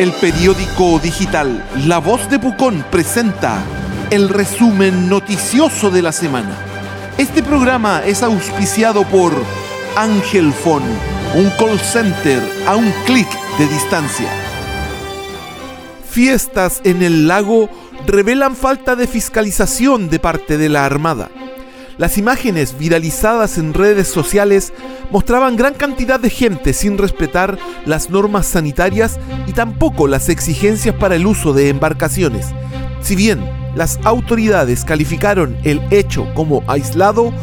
El periódico digital La Voz de Pucón presenta el resumen noticioso de la semana. Este programa es auspiciado por Ángel Phone, un call center a un clic de distancia. Fiestas en el lago revelan falta de fiscalización de parte de la Armada. Las imágenes viralizadas en redes sociales mostraban gran cantidad de gente sin respetar las normas sanitarias y tampoco las exigencias para el uso de embarcaciones. Si bien las autoridades calificaron el hecho como aislado,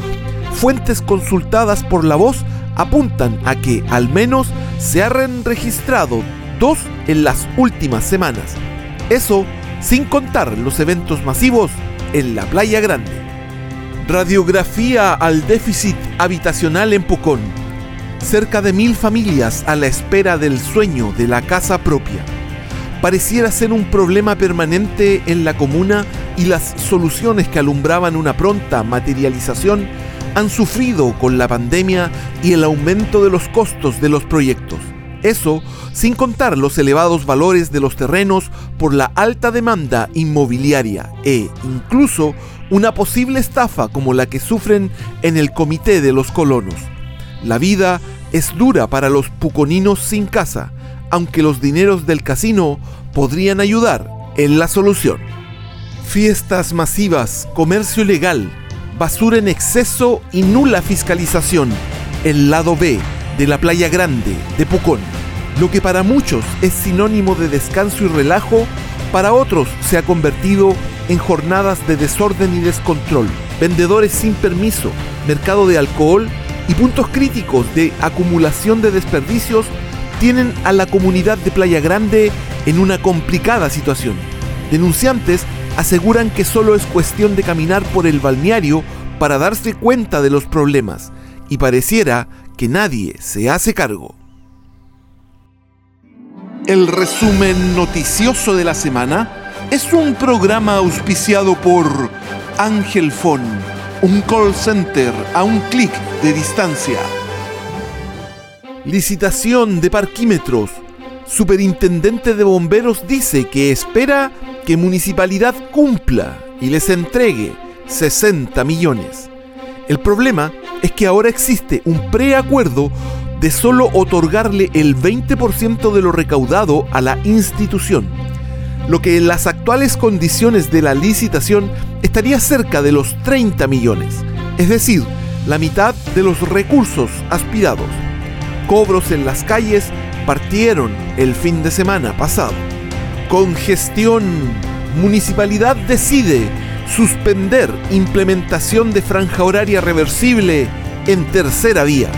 fuentes consultadas por la voz apuntan a que al menos se han registrado dos en las últimas semanas. Eso sin contar los eventos masivos en la Playa Grande. Radiografía al déficit habitacional en Pucón. Cerca de mil familias a la espera del sueño de la casa propia. Pareciera ser un problema permanente en la comuna y las soluciones que alumbraban una pronta materialización han sufrido con la pandemia y el aumento de los costos de los proyectos. Eso sin contar los elevados valores de los terrenos por la alta demanda inmobiliaria e incluso una posible estafa como la que sufren en el Comité de los Colonos. La vida es dura para los puconinos sin casa, aunque los dineros del casino podrían ayudar en la solución. Fiestas masivas, comercio ilegal, basura en exceso y nula fiscalización. El lado B de la Playa Grande de Pucón. Lo que para muchos es sinónimo de descanso y relajo, para otros se ha convertido en jornadas de desorden y descontrol, vendedores sin permiso, mercado de alcohol y puntos críticos de acumulación de desperdicios tienen a la comunidad de Playa Grande en una complicada situación. Denunciantes aseguran que solo es cuestión de caminar por el balneario para darse cuenta de los problemas y pareciera que nadie se hace cargo. El resumen noticioso de la semana es un programa auspiciado por Ángel Phone, un call center a un clic de distancia. Licitación de parquímetros. Superintendente de Bomberos dice que espera que Municipalidad cumpla y les entregue 60 millones. El problema es que ahora existe un preacuerdo de solo otorgarle el 20% de lo recaudado a la institución lo que en las actuales condiciones de la licitación estaría cerca de los 30 millones, es decir, la mitad de los recursos aspirados. Cobros en las calles partieron el fin de semana pasado. Congestión. Municipalidad decide suspender implementación de franja horaria reversible en tercera vía.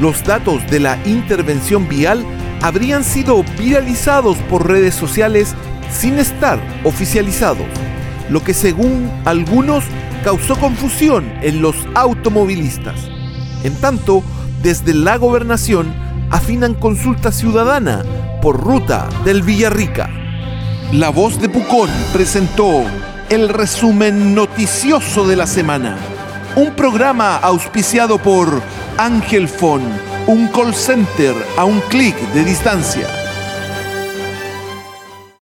Los datos de la intervención vial habrían sido viralizados por redes sociales sin estar oficializados, lo que según algunos causó confusión en los automovilistas. En tanto, desde la gobernación afinan consulta ciudadana por ruta del Villarrica. La voz de Pucón presentó el resumen noticioso de la semana, un programa auspiciado por Ángel Fon, un call center a un clic de distancia.